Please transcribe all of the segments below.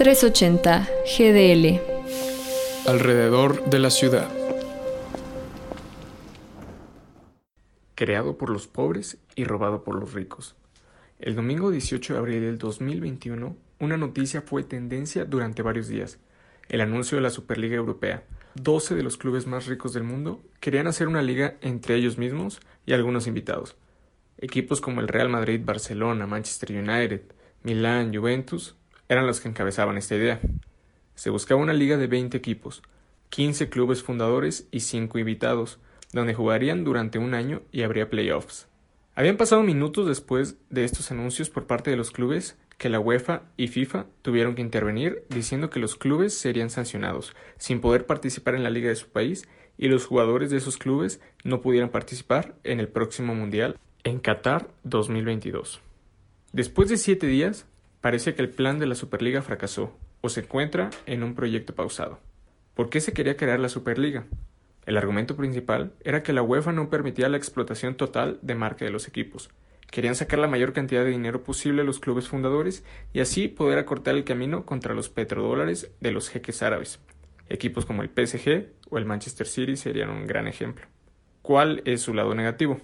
380 GDL. Alrededor de la ciudad. Creado por los pobres y robado por los ricos. El domingo 18 de abril del 2021, una noticia fue tendencia durante varios días. El anuncio de la Superliga Europea. 12 de los clubes más ricos del mundo querían hacer una liga entre ellos mismos y algunos invitados. Equipos como el Real Madrid, Barcelona, Manchester United, Milán, Juventus eran los que encabezaban esta idea. Se buscaba una liga de 20 equipos, 15 clubes fundadores y 5 invitados, donde jugarían durante un año y habría playoffs. Habían pasado minutos después de estos anuncios por parte de los clubes que la UEFA y FIFA tuvieron que intervenir diciendo que los clubes serían sancionados, sin poder participar en la liga de su país y los jugadores de esos clubes no pudieran participar en el próximo Mundial en Qatar 2022. Después de siete días, parece que el plan de la Superliga fracasó o se encuentra en un proyecto pausado. ¿Por qué se quería crear la Superliga? El argumento principal era que la UEFA no permitía la explotación total de marca de los equipos. Querían sacar la mayor cantidad de dinero posible a los clubes fundadores y así poder acortar el camino contra los petrodólares de los jeques árabes. Equipos como el PSG o el Manchester City serían un gran ejemplo. ¿Cuál es su lado negativo?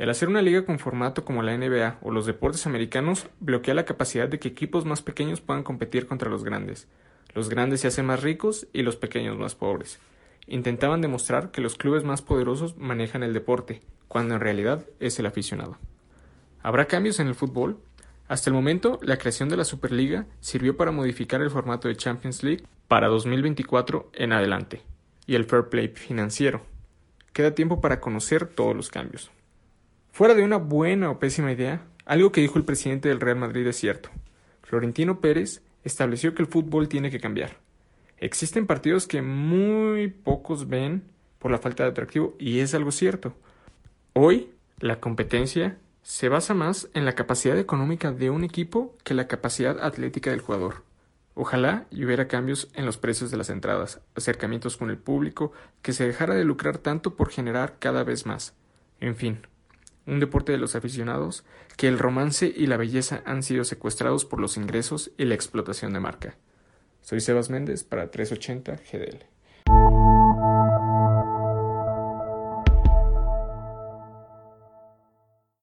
El hacer una liga con formato como la NBA o los deportes americanos bloquea la capacidad de que equipos más pequeños puedan competir contra los grandes. Los grandes se hacen más ricos y los pequeños más pobres. Intentaban demostrar que los clubes más poderosos manejan el deporte, cuando en realidad es el aficionado. ¿Habrá cambios en el fútbol? Hasta el momento, la creación de la Superliga sirvió para modificar el formato de Champions League para 2024 en adelante, y el fair play financiero. Queda tiempo para conocer todos los cambios. Fuera de una buena o pésima idea, algo que dijo el presidente del Real Madrid es cierto. Florentino Pérez estableció que el fútbol tiene que cambiar. Existen partidos que muy pocos ven por la falta de atractivo y es algo cierto. Hoy la competencia se basa más en la capacidad económica de un equipo que la capacidad atlética del jugador. Ojalá hubiera cambios en los precios de las entradas, acercamientos con el público, que se dejara de lucrar tanto por generar cada vez más. En fin, un deporte de los aficionados, que el romance y la belleza han sido secuestrados por los ingresos y la explotación de marca. Soy Sebas Méndez para 380 GDL.